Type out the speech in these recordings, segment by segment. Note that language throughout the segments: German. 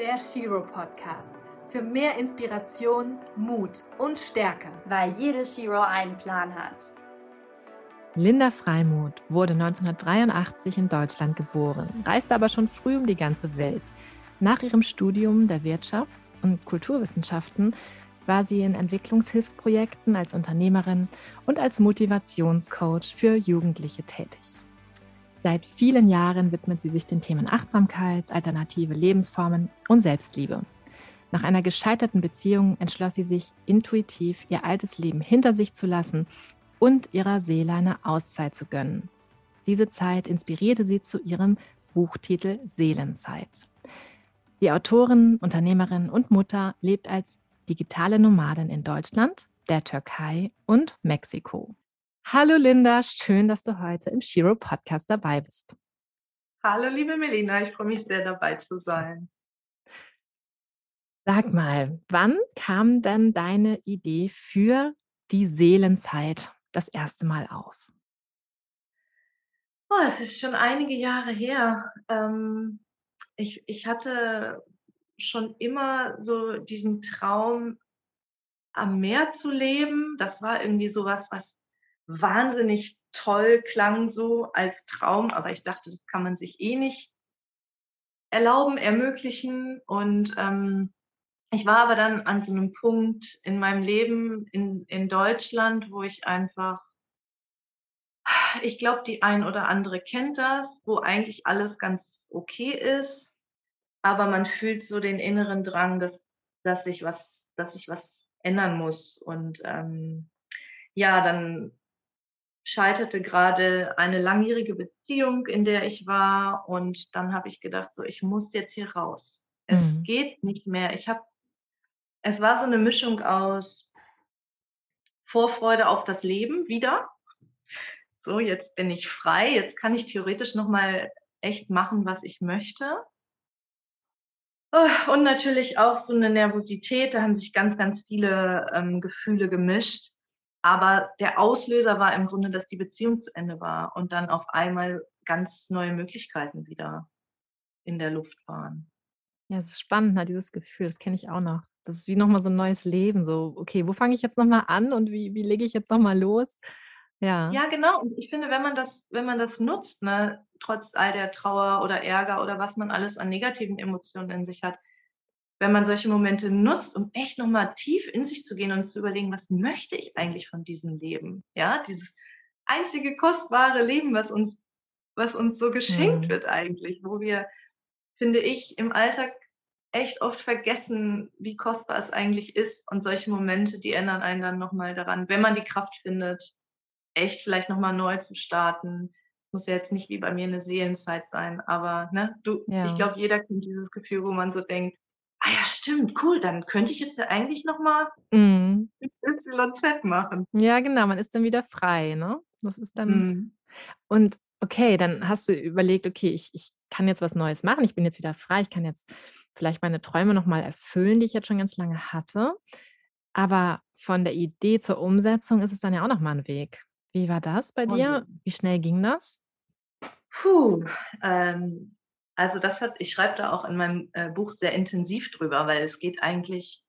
Der Shiro Podcast. Für mehr Inspiration, Mut und Stärke. Weil jede Shiro einen Plan hat. Linda Freimuth wurde 1983 in Deutschland geboren, reiste aber schon früh um die ganze Welt. Nach ihrem Studium der Wirtschafts- und Kulturwissenschaften war sie in Entwicklungshilfsprojekten als Unternehmerin und als Motivationscoach für Jugendliche tätig. Seit vielen Jahren widmet sie sich den Themen Achtsamkeit, alternative Lebensformen und Selbstliebe. Nach einer gescheiterten Beziehung entschloss sie sich intuitiv, ihr altes Leben hinter sich zu lassen und ihrer Seele eine Auszeit zu gönnen. Diese Zeit inspirierte sie zu ihrem Buchtitel Seelenzeit. Die Autorin, Unternehmerin und Mutter lebt als digitale Nomadin in Deutschland, der Türkei und Mexiko. Hallo Linda, schön, dass du heute im Shiro Podcast dabei bist. Hallo liebe Melina, ich freue mich sehr dabei zu sein. Sag mal, wann kam denn deine Idee für die Seelenzeit das erste Mal auf? Oh, es ist schon einige Jahre her. Ähm, ich, ich hatte schon immer so diesen Traum, am Meer zu leben. Das war irgendwie sowas, was wahnsinnig toll klang so als Traum, aber ich dachte, das kann man sich eh nicht erlauben, ermöglichen. Und ähm, ich war aber dann an so einem Punkt in meinem Leben in, in Deutschland, wo ich einfach, ich glaube, die ein oder andere kennt das, wo eigentlich alles ganz okay ist, aber man fühlt so den inneren Drang, dass, dass sich was, dass sich was ändern muss. Und ähm, ja, dann scheiterte gerade eine langjährige Beziehung, in der ich war. Und dann habe ich gedacht, so, ich muss jetzt hier raus. Es mhm. geht nicht mehr. Ich habe, es war so eine Mischung aus Vorfreude auf das Leben wieder. So, jetzt bin ich frei. Jetzt kann ich theoretisch nochmal echt machen, was ich möchte. Und natürlich auch so eine Nervosität. Da haben sich ganz, ganz viele ähm, Gefühle gemischt. Aber der Auslöser war im Grunde, dass die Beziehung zu Ende war und dann auf einmal ganz neue Möglichkeiten wieder in der Luft waren. Ja, es ist spannend, ne, dieses Gefühl, das kenne ich auch noch. Das ist wie nochmal so ein neues Leben. So, okay, wo fange ich jetzt nochmal an und wie, wie lege ich jetzt nochmal los? Ja. Ja, genau. Und ich finde, wenn man das, wenn man das nutzt, ne, trotz all der Trauer oder Ärger oder was man alles an negativen Emotionen in sich hat, wenn man solche Momente nutzt, um echt nochmal tief in sich zu gehen und zu überlegen, was möchte ich eigentlich von diesem Leben? Ja, dieses einzige kostbare Leben, was uns, was uns so geschenkt mhm. wird eigentlich, wo wir, finde ich, im Alltag echt oft vergessen, wie kostbar es eigentlich ist. Und solche Momente, die ändern einen dann nochmal daran, wenn man die Kraft findet, echt vielleicht nochmal neu zu starten. Muss ja jetzt nicht wie bei mir eine Seelenzeit sein, aber ne, du, ja. ich glaube, jeder kennt dieses Gefühl, wo man so denkt, ah ja, stimmt, cool, dann könnte ich jetzt ja eigentlich nochmal mhm. XYZ machen. Ja, genau, man ist dann wieder frei, ne? Das ist dann. Mhm. Und okay, dann hast du überlegt, okay, ich, ich kann jetzt was Neues machen, ich bin jetzt wieder frei, ich kann jetzt vielleicht meine Träume nochmal erfüllen, die ich jetzt schon ganz lange hatte. Aber von der Idee zur Umsetzung ist es dann ja auch nochmal ein Weg. Wie war das bei dir? Wie schnell ging das? Puh, ähm, also das hat, ich schreibe da auch in meinem äh, Buch sehr intensiv drüber, weil es geht eigentlich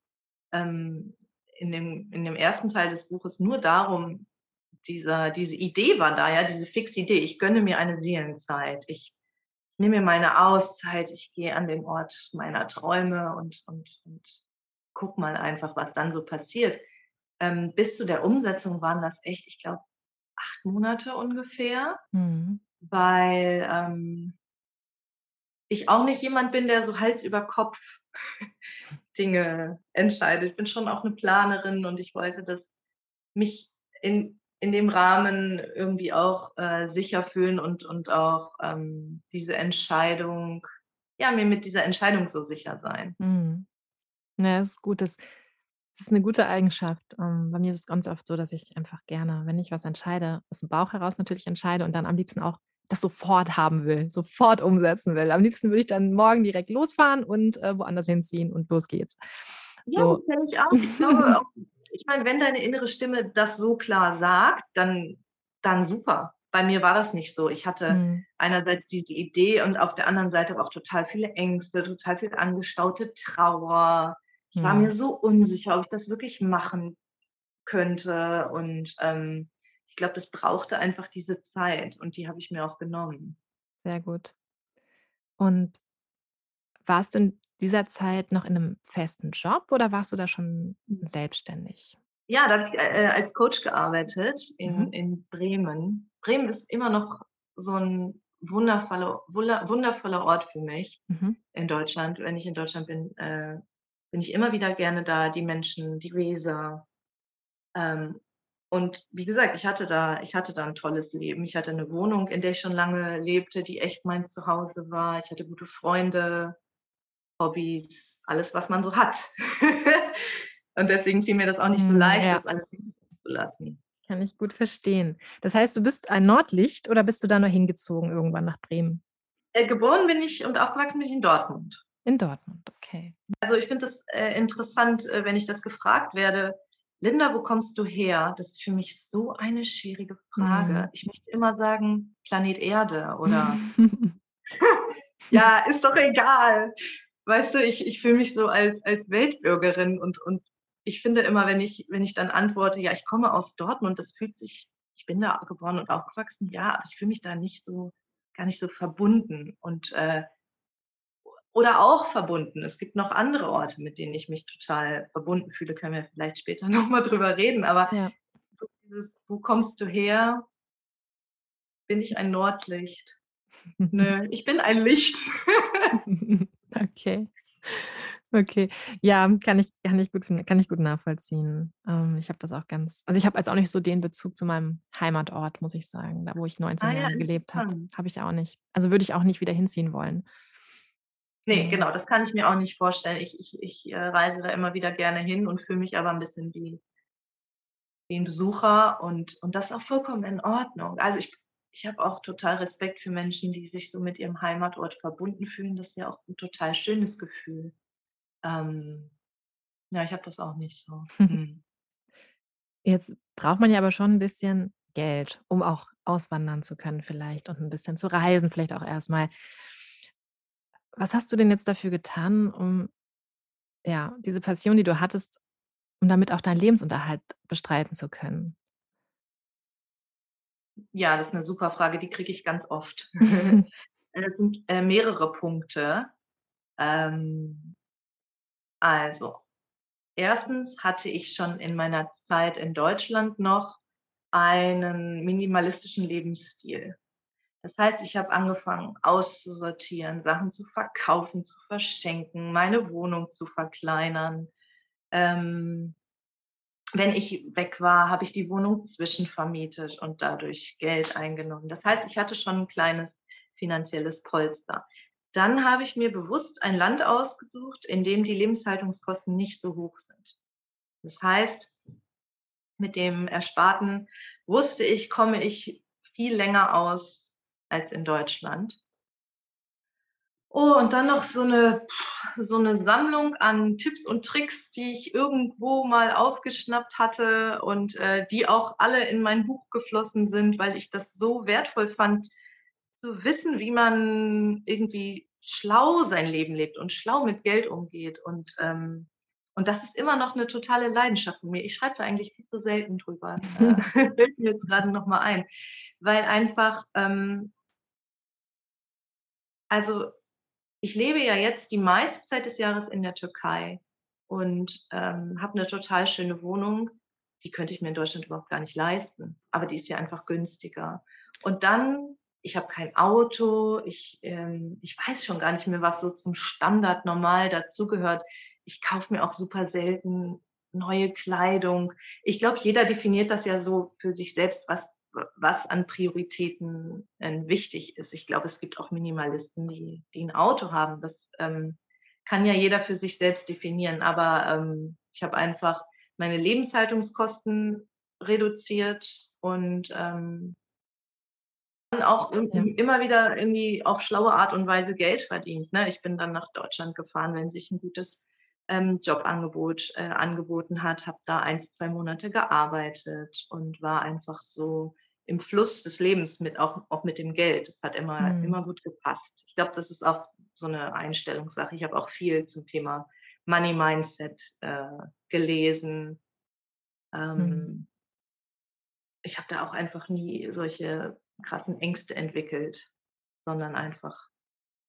ähm, in, dem, in dem ersten Teil des Buches nur darum, dieser, diese Idee war da, ja, diese fixe Idee, ich gönne mir eine Seelenzeit, ich nehme mir meine Auszeit, ich gehe an den Ort meiner Träume und, und, und guck mal einfach, was dann so passiert. Ähm, bis zu der Umsetzung waren das echt, ich glaube, acht Monate ungefähr, mhm. weil ähm, ich auch nicht jemand bin, der so Hals über Kopf Dinge entscheidet. Ich bin schon auch eine Planerin und ich wollte das mich in, in dem Rahmen irgendwie auch äh, sicher fühlen und, und auch ähm, diese Entscheidung, ja, mir mit dieser Entscheidung so sicher sein. Mhm. Ja, das ist gut. Das, das ist eine gute Eigenschaft. Ähm, bei mir ist es ganz oft so, dass ich einfach gerne, wenn ich was entscheide, aus dem Bauch heraus natürlich entscheide und dann am liebsten auch das sofort haben will, sofort umsetzen will. Am liebsten würde ich dann morgen direkt losfahren und äh, woanders hinziehen und los geht's. Ja, so. das kenne ich auch. Ich glaube ich meine, wenn deine innere Stimme das so klar sagt, dann, dann super. bei mir war das nicht so. Ich hatte mhm. einerseits diese Idee und auf der anderen Seite auch total viele Ängste, total viel angestaute Trauer. Ich mhm. war mir so unsicher, ob ich das wirklich machen könnte. Und ähm, glaube, das brauchte einfach diese Zeit und die habe ich mir auch genommen. Sehr gut. Und warst du in dieser Zeit noch in einem festen Job oder warst du da schon hm. selbstständig? Ja, da habe ich äh, als Coach gearbeitet in, mhm. in Bremen. Bremen ist immer noch so ein wundervoller, wundervoller Ort für mich mhm. in Deutschland. Wenn ich in Deutschland bin, äh, bin ich immer wieder gerne da. Die Menschen, die Weser. Ähm, und wie gesagt, ich hatte da, ich hatte da ein tolles Leben. Ich hatte eine Wohnung, in der ich schon lange lebte, die echt mein Zuhause war. Ich hatte gute Freunde, Hobbys, alles, was man so hat. und deswegen fiel mir das auch nicht so hm, leicht, ja. das alles zu lassen. Kann ich gut verstehen. Das heißt, du bist ein Nordlicht oder bist du da nur hingezogen irgendwann nach Bremen? Äh, geboren bin ich und aufgewachsen bin ich in Dortmund. In Dortmund, okay. Also ich finde es äh, interessant, äh, wenn ich das gefragt werde, Linda, wo kommst du her? Das ist für mich so eine schwierige Frage. Mhm. Ich möchte immer sagen, Planet Erde oder ja, ist doch egal. Weißt du, ich, ich fühle mich so als, als Weltbürgerin und, und ich finde immer, wenn ich, wenn ich dann antworte, ja, ich komme aus Dortmund, das fühlt sich, ich bin da geboren und aufgewachsen, ja, aber ich fühle mich da nicht so, gar nicht so verbunden und äh, oder auch verbunden. Es gibt noch andere Orte, mit denen ich mich total verbunden fühle, können wir vielleicht später nochmal drüber reden, aber ja. dieses, wo kommst du her? Bin ich ein Nordlicht? Nö, ich bin ein Licht. okay. Okay, ja, kann ich, kann ich gut kann ich gut nachvollziehen. Ähm, ich habe das auch ganz, also ich habe jetzt auch nicht so den Bezug zu meinem Heimatort, muss ich sagen, da wo ich 19 ah, Jahre ja, gelebt habe, habe ich auch nicht. Also würde ich auch nicht wieder hinziehen wollen. Nee, genau, das kann ich mir auch nicht vorstellen. Ich, ich, ich äh, reise da immer wieder gerne hin und fühle mich aber ein bisschen wie, wie ein Besucher und, und das ist auch vollkommen in Ordnung. Also ich, ich habe auch total Respekt für Menschen, die sich so mit ihrem Heimatort verbunden fühlen. Das ist ja auch ein total schönes Gefühl. Ähm, ja, ich habe das auch nicht so. Hm. Jetzt braucht man ja aber schon ein bisschen Geld, um auch auswandern zu können vielleicht und ein bisschen zu reisen, vielleicht auch erstmal. Was hast du denn jetzt dafür getan, um ja, diese Passion, die du hattest, um damit auch deinen Lebensunterhalt bestreiten zu können? Ja, das ist eine super Frage, die kriege ich ganz oft. Das sind, äh, mehrere Punkte. Ähm also, erstens hatte ich schon in meiner Zeit in Deutschland noch einen minimalistischen Lebensstil. Das heißt, ich habe angefangen auszusortieren, Sachen zu verkaufen, zu verschenken, meine Wohnung zu verkleinern. Ähm, wenn ich weg war, habe ich die Wohnung zwischenvermietet und dadurch Geld eingenommen. Das heißt, ich hatte schon ein kleines finanzielles Polster. Dann habe ich mir bewusst ein Land ausgesucht, in dem die Lebenshaltungskosten nicht so hoch sind. Das heißt, mit dem Ersparten wusste ich, komme ich viel länger aus als in Deutschland. Oh, und dann noch so eine, so eine Sammlung an Tipps und Tricks, die ich irgendwo mal aufgeschnappt hatte und äh, die auch alle in mein Buch geflossen sind, weil ich das so wertvoll fand, zu wissen, wie man irgendwie schlau sein Leben lebt und schlau mit Geld umgeht. Und, ähm, und das ist immer noch eine totale Leidenschaft von mir. Ich schreibe da eigentlich viel zu selten drüber. äh, fällt mir jetzt gerade nochmal ein. Weil einfach, ähm, also ich lebe ja jetzt die meiste Zeit des Jahres in der Türkei und ähm, habe eine total schöne Wohnung. Die könnte ich mir in Deutschland überhaupt gar nicht leisten, aber die ist ja einfach günstiger. Und dann ich habe kein Auto, ich, ähm, ich weiß schon gar nicht mehr, was so zum Standard normal dazugehört. Ich kaufe mir auch super selten neue Kleidung. Ich glaube, jeder definiert das ja so für sich selbst, was, was an Prioritäten äh, wichtig ist. Ich glaube, es gibt auch Minimalisten, die, die ein Auto haben. Das ähm, kann ja jeder für sich selbst definieren. Aber ähm, ich habe einfach meine Lebenshaltungskosten reduziert und ähm, auch ja. immer wieder irgendwie auf schlaue Art und Weise Geld verdient. Ne? Ich bin dann nach Deutschland gefahren, wenn sich ein gutes ähm, Jobangebot äh, angeboten hat, habe da ein, zwei Monate gearbeitet und war einfach so im Fluss des Lebens mit, auch, auch mit dem Geld. Das hat immer, mhm. immer gut gepasst. Ich glaube, das ist auch so eine Einstellungssache. Ich habe auch viel zum Thema Money Mindset äh, gelesen. Ähm, mhm. Ich habe da auch einfach nie solche krassen Ängste entwickelt, sondern einfach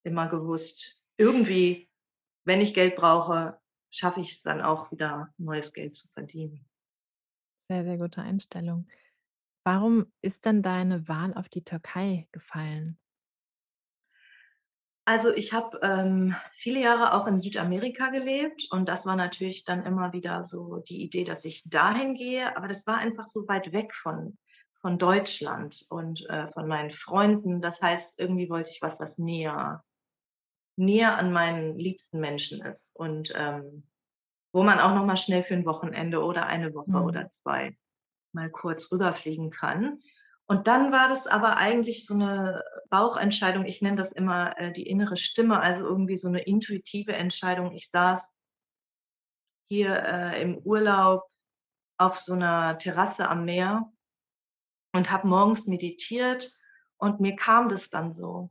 immer gewusst, irgendwie, wenn ich Geld brauche, schaffe ich es dann auch wieder, neues Geld zu verdienen. Sehr, sehr gute Einstellung. Warum ist dann deine Wahl auf die Türkei gefallen? Also ich habe ähm, viele Jahre auch in Südamerika gelebt und das war natürlich dann immer wieder so die Idee, dass ich dahin gehe, aber das war einfach so weit weg von, von Deutschland und äh, von meinen Freunden. Das heißt, irgendwie wollte ich was, was näher, näher an meinen liebsten Menschen ist und ähm, wo man auch noch mal schnell für ein Wochenende oder eine Woche mhm. oder zwei mal kurz rüberfliegen kann. Und dann war das aber eigentlich so eine Bauchentscheidung. Ich nenne das immer äh, die innere Stimme, also irgendwie so eine intuitive Entscheidung. Ich saß hier äh, im Urlaub auf so einer Terrasse am Meer und habe morgens meditiert und mir kam das dann so.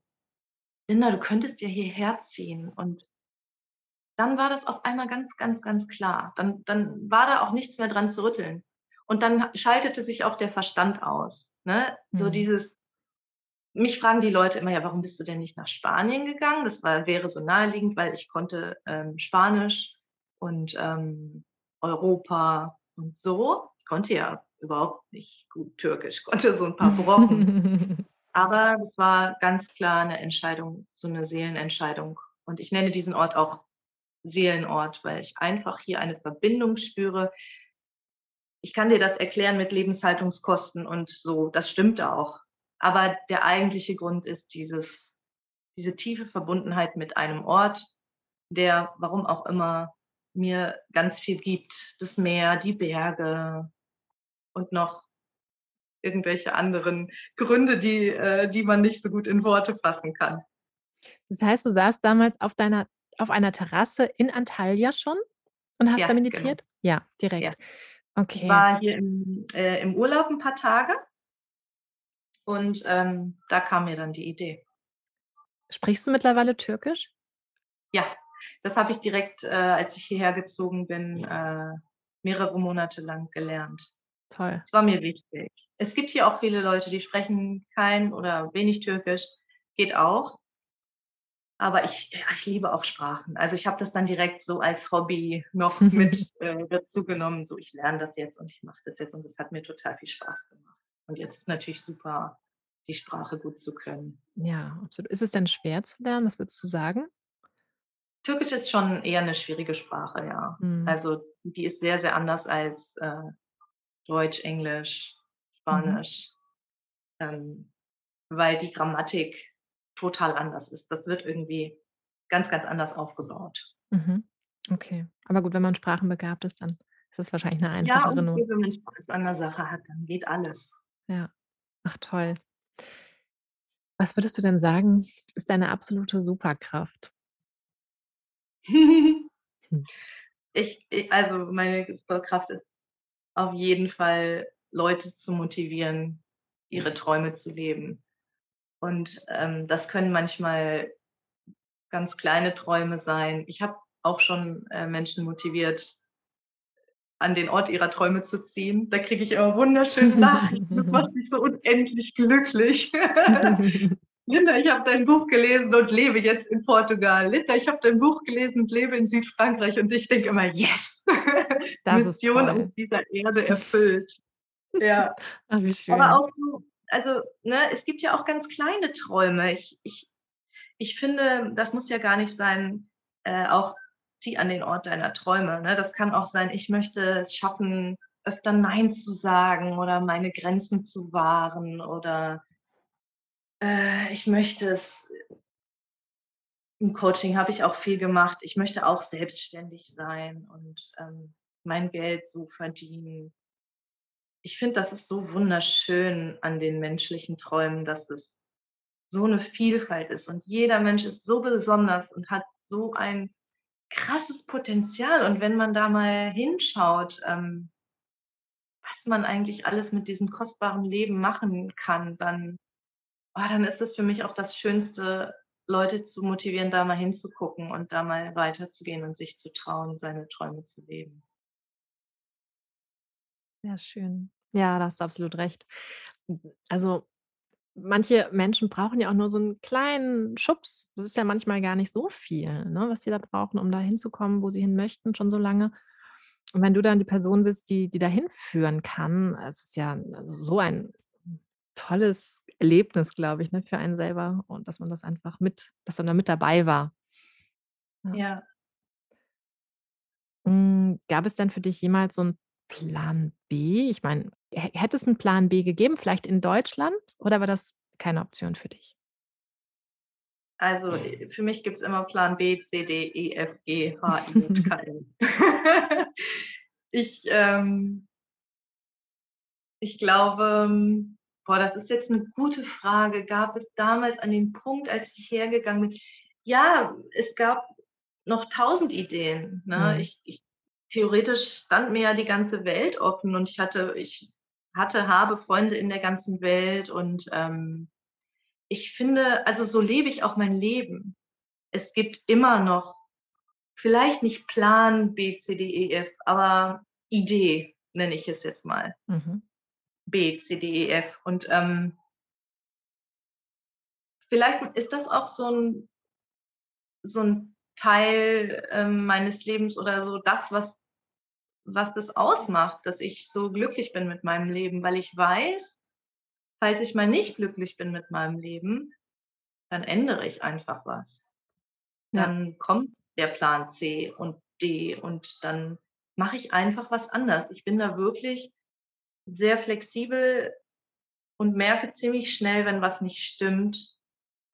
Linda, du könntest dir hierher ziehen. Und dann war das auf einmal ganz, ganz, ganz klar. Dann, dann war da auch nichts mehr dran zu rütteln. Und dann schaltete sich auch der Verstand aus. Ne? Mhm. So dieses, mich fragen die Leute immer, ja, warum bist du denn nicht nach Spanien gegangen? Das war, wäre so naheliegend, weil ich konnte ähm, Spanisch und ähm, Europa und so. Ich konnte ja überhaupt nicht gut Türkisch, konnte so ein paar Brocken. Aber es war ganz klar eine Entscheidung, so eine Seelenentscheidung. Und ich nenne diesen Ort auch Seelenort, weil ich einfach hier eine Verbindung spüre ich kann dir das erklären mit Lebenshaltungskosten und so, das stimmt auch. Aber der eigentliche Grund ist dieses, diese tiefe Verbundenheit mit einem Ort, der, warum auch immer, mir ganz viel gibt. Das Meer, die Berge und noch irgendwelche anderen Gründe, die, äh, die man nicht so gut in Worte fassen kann. Das heißt, du saßt damals auf deiner, auf einer Terrasse in Antalya schon und hast ja, da genau. meditiert? Genau. Ja, direkt. Ja. Okay. Ich war hier im, äh, im Urlaub ein paar Tage und ähm, da kam mir dann die Idee. Sprichst du mittlerweile Türkisch? Ja, das habe ich direkt, äh, als ich hierher gezogen bin, äh, mehrere Monate lang gelernt. Toll. Das war mir wichtig. Es gibt hier auch viele Leute, die sprechen kein oder wenig Türkisch. Geht auch. Aber ich, ja, ich liebe auch Sprachen. Also ich habe das dann direkt so als Hobby noch mit äh, dazu genommen. So, ich lerne das jetzt und ich mache das jetzt und das hat mir total viel Spaß gemacht. Und jetzt ist natürlich super, die Sprache gut zu können. Ja, absolut. Ist es denn schwer zu lernen? Was würdest du sagen? Türkisch ist schon eher eine schwierige Sprache, ja. Mhm. Also die ist sehr, sehr anders als äh, Deutsch, Englisch. Spanisch, mhm. ähm, weil die Grammatik total anders ist. Das wird irgendwie ganz, ganz anders aufgebaut. Mhm. Okay. Aber gut, wenn man sprachenbegabt ist, dann ist das wahrscheinlich eine einfachere Ja, und wenn man Spaß an der Sache hat, dann geht alles. Ja. Ach toll. Was würdest du denn sagen, ist deine absolute Superkraft? hm. ich, ich, also meine Superkraft ist auf jeden Fall, Leute zu motivieren, ihre Träume zu leben. Und ähm, das können manchmal ganz kleine Träume sein. Ich habe auch schon äh, Menschen motiviert, an den Ort ihrer Träume zu ziehen. Da kriege ich immer wunderschöne Nachrichten. Das macht mich so unendlich glücklich. Linda, ich habe dein Buch gelesen und lebe jetzt in Portugal. Linda, ich habe dein Buch gelesen und lebe in Südfrankreich. Und ich denke immer, yes! Das Mission auf dieser Erde erfüllt. Ja. Ach, wie schön. Aber auch so also ne, es gibt ja auch ganz kleine Träume. Ich, ich, ich finde, das muss ja gar nicht sein, äh, auch zieh an den Ort deiner Träume. Ne? Das kann auch sein, ich möchte es schaffen, öfter Nein zu sagen oder meine Grenzen zu wahren oder äh, ich möchte es. Im Coaching habe ich auch viel gemacht. Ich möchte auch selbstständig sein und ähm, mein Geld so verdienen ich finde, das ist so wunderschön an den menschlichen Träumen, dass es so eine Vielfalt ist und jeder Mensch ist so besonders und hat so ein krasses Potenzial. Und wenn man da mal hinschaut, ähm, was man eigentlich alles mit diesem kostbaren Leben machen kann, dann, oh, dann ist das für mich auch das Schönste, Leute zu motivieren, da mal hinzugucken und da mal weiterzugehen und sich zu trauen, seine Träume zu leben. Ja, schön. Ja, da hast du absolut recht. Also manche Menschen brauchen ja auch nur so einen kleinen Schubs. Das ist ja manchmal gar nicht so viel, ne, was sie da brauchen, um da hinzukommen, wo sie hin möchten, schon so lange. Und wenn du dann die Person bist, die die da hinführen kann, es ist ja also so ein tolles Erlebnis, glaube ich, ne, für einen selber und dass man das einfach mit dass man da mit dabei war. Ja. Ja. Hm, gab es denn für dich jemals so 'n Plan B? Ich meine, hä hätte es 'n Plan B gegeben, vielleicht in Deutschland oder war das keine Option für dich? Also, äh, für mich gibt's immer Plan B, C, D, E, F, G, H, I, J, K, L. Ich, ähm ich glaube, hm boah, das ist jetzt 'ne gute Frage. Gab es damals an dem Punkt, als ich hergegangen bin ja, es gab noch 1.000 Ideen, ne? Mhm. Ich ich theoretisch stand mir ja die ganze Welt offen und ich hatte ich hatte, habe Freunde in der ganzen Welt und, ähm, ich finde also, so lebe ich auch mein Leben. Es gibt immer noch vielleicht nicht Plan B, C, D, E, F, aber Idee, nenne ich es jetzt mal. Mhm. B, C, D, E, F und, ähm vielleicht ist das auch so 'n so 'n Teil, ähm, meines Lebens oder so das, was was das ausmacht, dass ich so glücklich bin mit meinem Leben, weil ich weiß, falls ich mal nicht glücklich bin mit meinem Leben, dann ändere ich einfach was. Ja. Dann kommt der Plan C und D und dann mache ich einfach was anders. Ich bin da wirklich sehr flexibel und merke ziemlich schnell, wenn was nicht stimmt.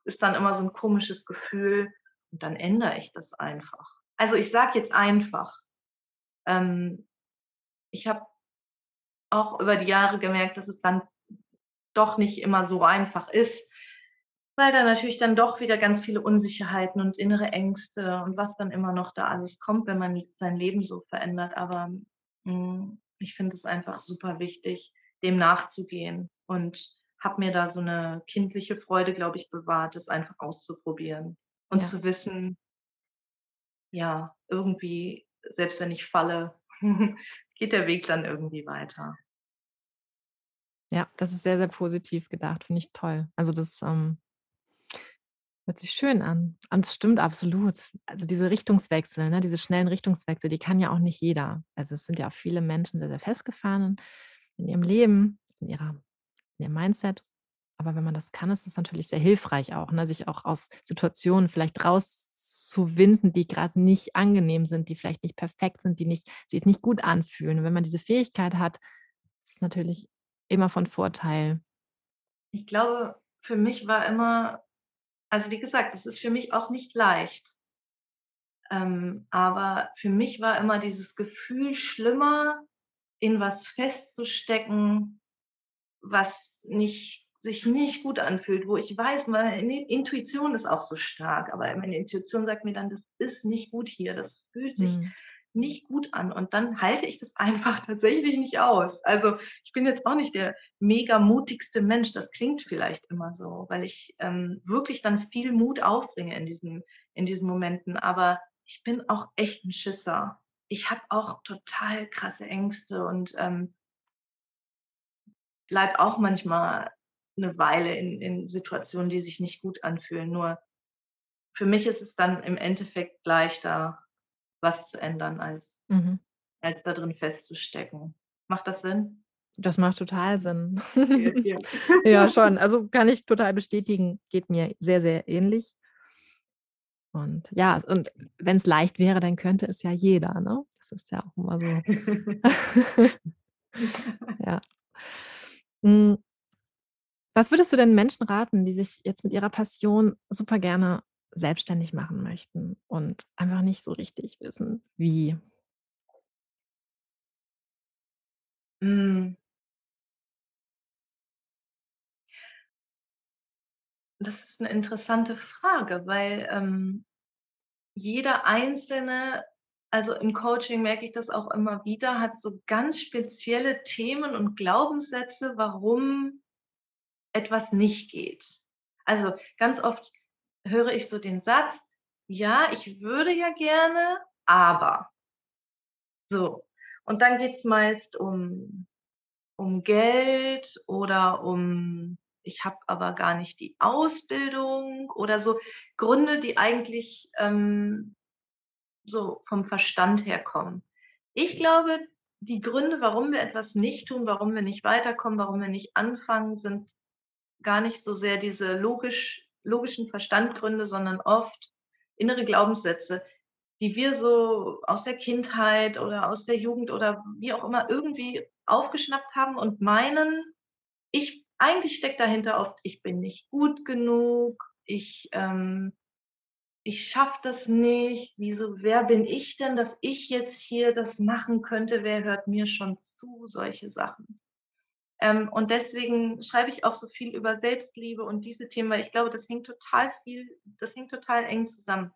Ist dann immer so 'n komisches Gefühl und dann ändere ich das einfach. Also, ich sage jetzt einfach. Ähm, ich habe auch über die Jahre gemerkt, dass es dann doch nicht immer so einfach ist, weil da natürlich dann doch wieder ganz viele Unsicherheiten und innere Ängste und was dann immer noch da alles kommt, wenn man sein Leben so verändert. Aber, hm, ich finde es einfach super wichtig, dem nachzugehen und habe mir da so 'ne kindliche Freude, glaube ich, bewahrt, das einfach auszuprobieren und Ja. zu wissen ja, irgendwie, selbst wenn ich falle, geht der Weg dann irgendwie weiter. Ja, das ist sehr, sehr positiv gedacht, finde ich toll. Also, das, ähm hört sich schön an. Und es stimmt absolut. Also, diese Richtungswechsel, ne, diese schnellen Richtungswechsel, die kann ja auch nicht jeder. Also, es sind ja auch viele Menschen sehr, sehr festgefahren in ihrem Leben, in ihrer in ihrem Mindset. Aber wenn man das kann, ist es natürlich sehr hilfreich auch, ne, sich auch aus Situationen vielleicht rauszuwinden, die grad nicht angenehm sind, die vielleicht nicht perfekt sind, die nicht sich nicht gut anfühlen. Und wenn man diese Fähigkeit hat, ist es natürlich immer von Vorteil. Ich glaube, für mich war immer also, wie gesagt, es ist für mich auch nicht leicht. Ähm, aber für mich war immer dieses Gefühl schlimmer, in was festzustecken, was nicht sich nicht gut anfühlt, wo ich weiß, meine Intuition ist auch so stark, aber meine Intuition sagt mir dann: „Das ist nicht gut hier, das fühlt sich Mhm. nicht gut an.“ Und dann halte ich das einfach tatsächlich nicht aus. Also, ich bin jetzt auch nicht der mega mutigste Mensch, das klingt vielleicht immer so, weil ich, ähm, wirklich dann viel Mut aufbringe in diesen in diesen Momenten, aber ich bin auch echt 'n Schisser. Ich habe auch total krasse Ängste und, ähm bleibe auch manchmal 'ne Weile in in Situationen, die sich nicht gut anfühlen. Nur für mich ist es dann im Endeffekt leichter, was zu ändern, als Mhm. als da drin festzustecken. Macht das Sinn? Das macht total Sinn. Okay. Ja, schon. Also, kann ich total bestätigen, geht mir sehr, sehr ähnlich. Und ja, und wenn's leicht wäre, dann könnte es ja jeder, ne? Das ist ja auch immer so. Ja. Was würdest du denn Menschen raten, die sich jetzt mit ihrer Passion super gerne selbstständig machen möchten und einfach nicht so richtig wissen, wie? Hm. Das ist 'ne interessante Frage, weil, ähm, jeder Einzelne also im Coaching merke ich das auch immer wieder, hat so ganz spezielle Themen und Glaubenssätze, warum etwas nicht geht. Also ganz oft höre ich so den Satz, ja, ich würde ja gerne, aber. So. Und dann geht es meist um, um Geld oder um, ich habe aber gar nicht die Ausbildung oder so Gründe, die eigentlich ähm, so vom Verstand her kommen. Ich glaube, die Gründe, warum wir etwas nicht tun, warum wir nicht weiterkommen, warum wir nicht anfangen, sind gar nicht so sehr diese logisch, logischen Verstandgründe, sondern oft innere Glaubenssätze, die wir so aus der Kindheit oder aus der Jugend oder wie auch immer irgendwie aufgeschnappt haben und meinen, ich eigentlich steckt dahinter oft, ich bin nicht gut genug, ich ähm, ich schaffe das nicht, wieso, wer bin ich denn, dass ich jetzt hier das machen könnte, wer hört mir schon zu, solche Sachen. Ähm, und deswegen schreibe ich auch so viel über Selbstliebe und diese Themen, weil ich glaube, das hängt total viel, das hängt total eng zusammen.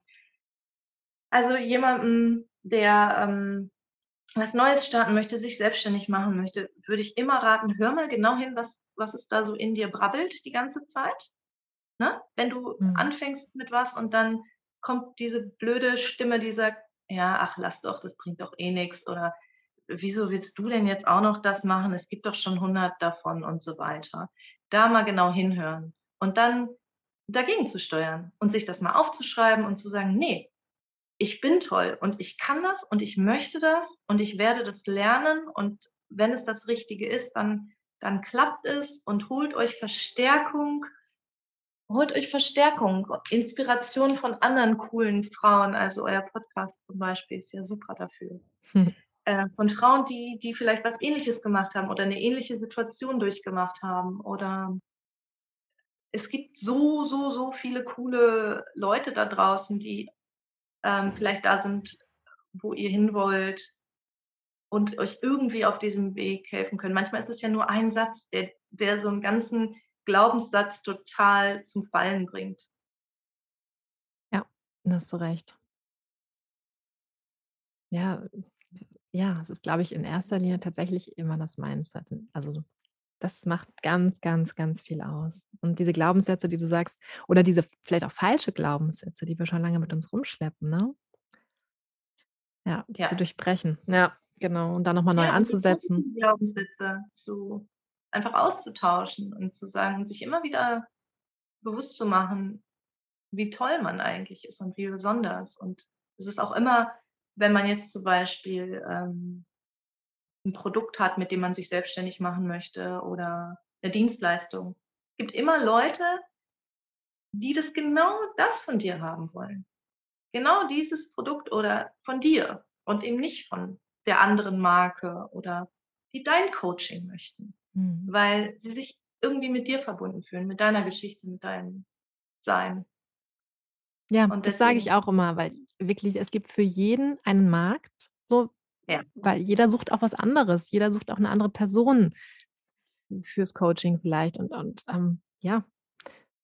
Also jemandem, der ähm, was Neues starten möchte, sich selbstständig machen möchte, würde ich immer raten, hör mal genau hin, was, was es da so in dir brabbelt die ganze Zeit. Ne? Wenn du mhm. anfängst mit was und dann kommt diese blöde Stimme, die sagt, ja, ach, lass doch, das bringt doch eh nichts oder wieso willst du denn jetzt auch noch das machen? Es gibt doch schon 100 davon und so weiter. Da mal genau hinhören und dann dagegen zu steuern und sich das mal aufzuschreiben und zu sagen, nee, ich bin toll und ich kann das und ich möchte das und ich werde das lernen und wenn es das Richtige ist, dann, dann klappt es und holt euch Verstärkung holt euch Verstärkung, Inspiration von anderen coolen Frauen. Also euer Podcast zum Beispiel ist ja super dafür. Hm. Äh, von Frauen, die, die vielleicht was ähnliches gemacht haben oder eine ähnliche Situation durchgemacht haben. Oder es gibt so, so, so viele coole Leute da draußen, die ähm, vielleicht da sind, wo ihr hin wollt und euch irgendwie auf diesem Weg helfen können. Manchmal ist es ja nur ein Satz, der, der so einen ganzen Glaubenssatz total zum Fallen bringt. Ja, da hast du recht. Ja, ja, es ist, glaube ich, in erster Linie tatsächlich immer das Mindset. Also das macht ganz, ganz, ganz viel aus. Und diese Glaubenssätze, die du sagst, oder diese vielleicht auch falsche Glaubenssätze, die wir schon lange mit uns rumschleppen, ne? Ja, die ja. zu durchbrechen. Ja, genau. Und dann nochmal neu ja, anzusetzen. Glaubenssätze zu einfach auszutauschen und zu sagen, sich immer wieder bewusst zu machen, wie toll man eigentlich ist und wie besonders. Und es ist auch immer, wenn man jetzt zum Beispiel ähm, ein Produkt hat, mit dem man sich selbstständig machen möchte oder eine Dienstleistung, es gibt immer Leute, die das genau das von dir haben wollen. Genau dieses Produkt oder von dir und eben nicht von der anderen Marke oder die dein Coaching möchten mhm. weil sie sich irgendwie mit dir verbunden fühlen, mit deiner Geschichte, mit deinem Sein. Ja, und das sage ich auch immer, weil wirklich, es gibt für jeden einen Markt, so, ja. weil jeder sucht auch was anderes, jeder sucht auch eine andere Person fürs Coaching vielleicht und, und ähm, ja,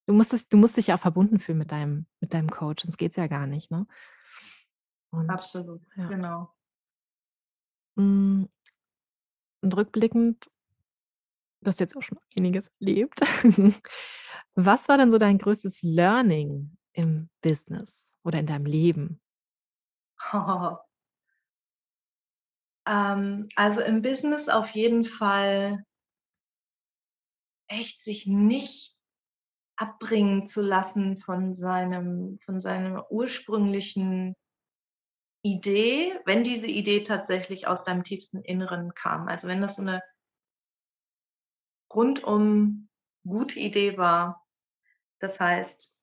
du musst, es, du musst dich ja auch verbunden fühlen mit deinem, mit deinem Coach, sonst geht es ja gar nicht, ne? Und, Absolut, ja. genau. Hm, und rückblickend Du hast jetzt auch schon einiges erlebt. Was war denn so dein größtes Learning im Business oder in deinem Leben? Ähm, also im Business auf jeden Fall echt sich nicht abbringen zu lassen von seinem, von seiner ursprünglichen Idee, wenn diese Idee tatsächlich aus deinem tiefsten Inneren kam. Also wenn das so eine rundum gute Idee war. Das heißt,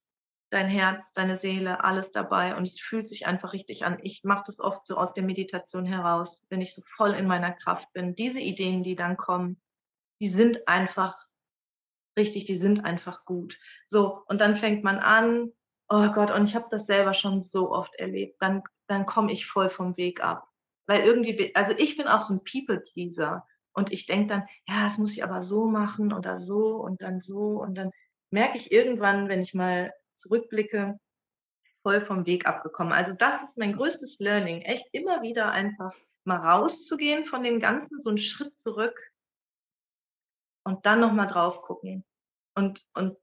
dein Herz, deine Seele, alles dabei und es fühlt sich einfach richtig an. Ich mache das oft so aus der Meditation heraus, wenn ich so voll in meiner Kraft bin. Diese Ideen, die dann kommen, die sind einfach richtig, die sind einfach gut. So, und dann fängt man an, oh Gott, und ich habe das selber schon so oft erlebt, dann, dann komme ich voll vom Weg ab. Weil irgendwie, also ich bin auch so ein People-Pleaser. Und ich denke dann, ja, das muss ich aber so machen oder so und dann so. Und dann merke ich irgendwann, wenn ich mal zurückblicke, voll vom Weg abgekommen. Also das ist mein größtes Learning, echt immer wieder einfach mal rauszugehen von dem Ganzen, so einen Schritt zurück und dann nochmal drauf gucken und, und,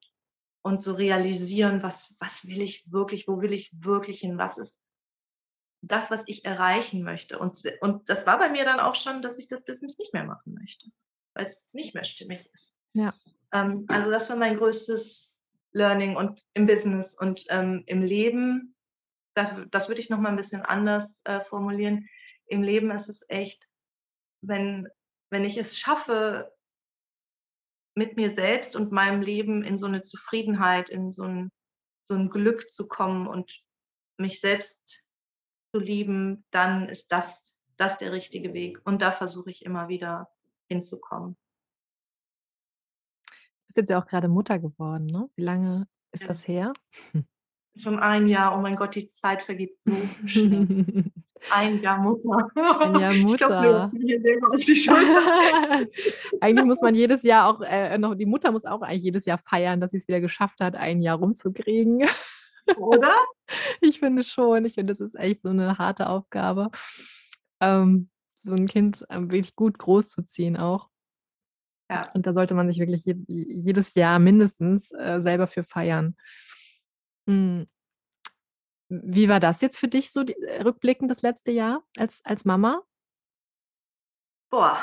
und so realisieren, was, was will ich wirklich, wo will ich wirklich hin, was ist das, was ich erreichen möchte. Und, und das war bei mir dann auch schon, dass ich das Business nicht mehr machen möchte, weil es nicht mehr stimmig ist. Ja. Ähm, also das war mein größtes Learning und im Business und ähm, im Leben, das, das würde ich noch mal ein bisschen anders äh, formulieren. Im Leben ist es echt, wenn, wenn ich es schaffe, mit mir selbst und meinem Leben in so eine Zufriedenheit, in so ein, so ein Glück zu kommen und mich selbst zu lieben, dann ist das, das der richtige Weg. Und da versuche ich immer wieder hinzukommen. Du bist jetzt ja auch gerade Mutter geworden, ne? Wie lange ist ja. das her? Schon ein Jahr, oh mein Gott, die Zeit vergeht so schnell. ein Jahr Mutter. Ein Jahr Mutter. Glaub, eigentlich muss man jedes Jahr auch, äh, noch, die Mutter muss auch eigentlich jedes Jahr feiern, dass sie es wieder geschafft hat, ein Jahr rumzukriegen. Oder? Ich finde schon. Ich finde, das ist echt so eine harte Aufgabe, ähm, so ein Kind ähm, wirklich gut großzuziehen auch. Ja. Und da sollte man sich wirklich je, jedes Jahr mindestens äh, selber für feiern. Hm. Wie war das jetzt für dich so die, äh, rückblickend das letzte Jahr als, als Mama? Boah,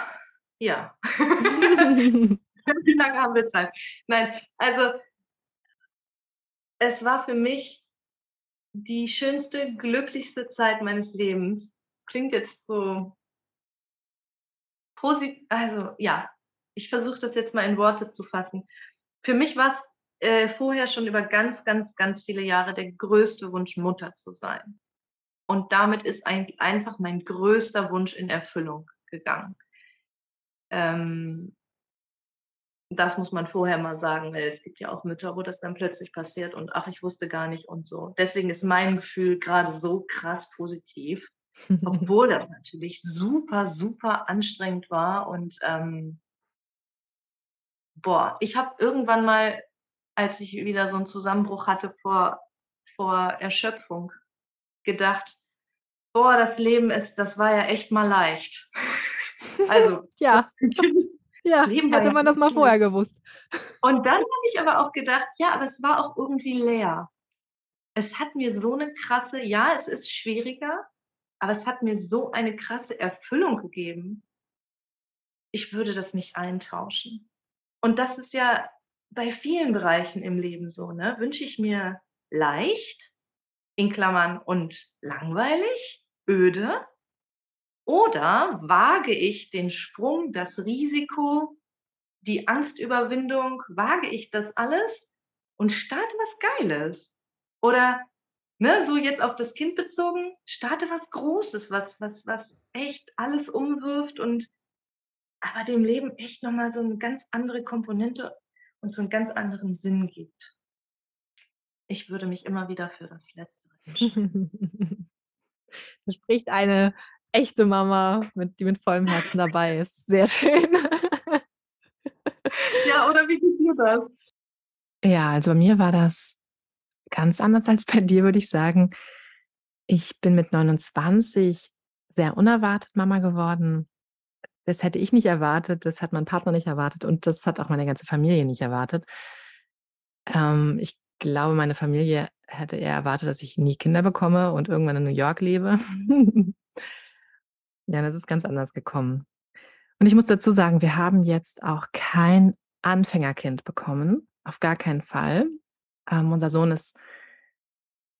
ja. Wie lange haben wir Zeit? Nein, also es war für mich die schönste, glücklichste Zeit meines Lebens. Klingt jetzt so positiv, also ja, ich versuche das jetzt mal in Worte zu fassen. Für mich war es äh, vorher schon über ganz, ganz, ganz viele Jahre der größte Wunsch, Mutter zu sein. Und damit ist eigentlich einfach mein größter Wunsch in Erfüllung gegangen. Ähm, das muss man vorher mal sagen, weil es gibt ja auch Mütter, wo das dann plötzlich passiert und ach, ich wusste gar nicht und so. Deswegen ist mein Gefühl gerade so krass positiv, obwohl das natürlich super, super anstrengend war und ähm, boah, ich habe irgendwann mal, als ich wieder so einen Zusammenbruch hatte vor, vor Erschöpfung, gedacht, boah, das Leben ist, das war ja echt mal leicht. also, ja. Ja, Leben hätte man das mal vorher gewusst. Und dann habe ich aber auch gedacht, ja, aber es war auch irgendwie leer. Es hat mir so eine krasse, ja, es ist schwieriger, aber es hat mir so eine krasse Erfüllung gegeben. Ich würde das nicht eintauschen. Und das ist ja bei vielen Bereichen im Leben so, ne? Wünsche ich mir leicht, in Klammern und langweilig, öde, oder wage ich den Sprung, das Risiko, die Angstüberwindung, wage ich das alles und starte was Geiles? Oder ne, so jetzt auf das Kind bezogen, starte was Großes, was, was, was echt alles umwirft und aber dem Leben echt nochmal so eine ganz andere Komponente und so einen ganz anderen Sinn gibt. Ich würde mich immer wieder für das Letzte wünschen. da spricht eine echte Mama, mit, die mit vollem Herzen dabei ist. Sehr schön. ja, oder wie geht dir das? Ja, also bei mir war das ganz anders als bei dir, würde ich sagen. Ich bin mit 29 sehr unerwartet Mama geworden. Das hätte ich nicht erwartet, das hat mein Partner nicht erwartet und das hat auch meine ganze Familie nicht erwartet. Ähm, ich glaube, meine Familie hätte eher erwartet, dass ich nie Kinder bekomme und irgendwann in New York lebe. Ja, das ist ganz anders gekommen. Und ich muss dazu sagen, wir haben jetzt auch kein Anfängerkind bekommen. Auf gar keinen Fall. Ähm, unser Sohn ist,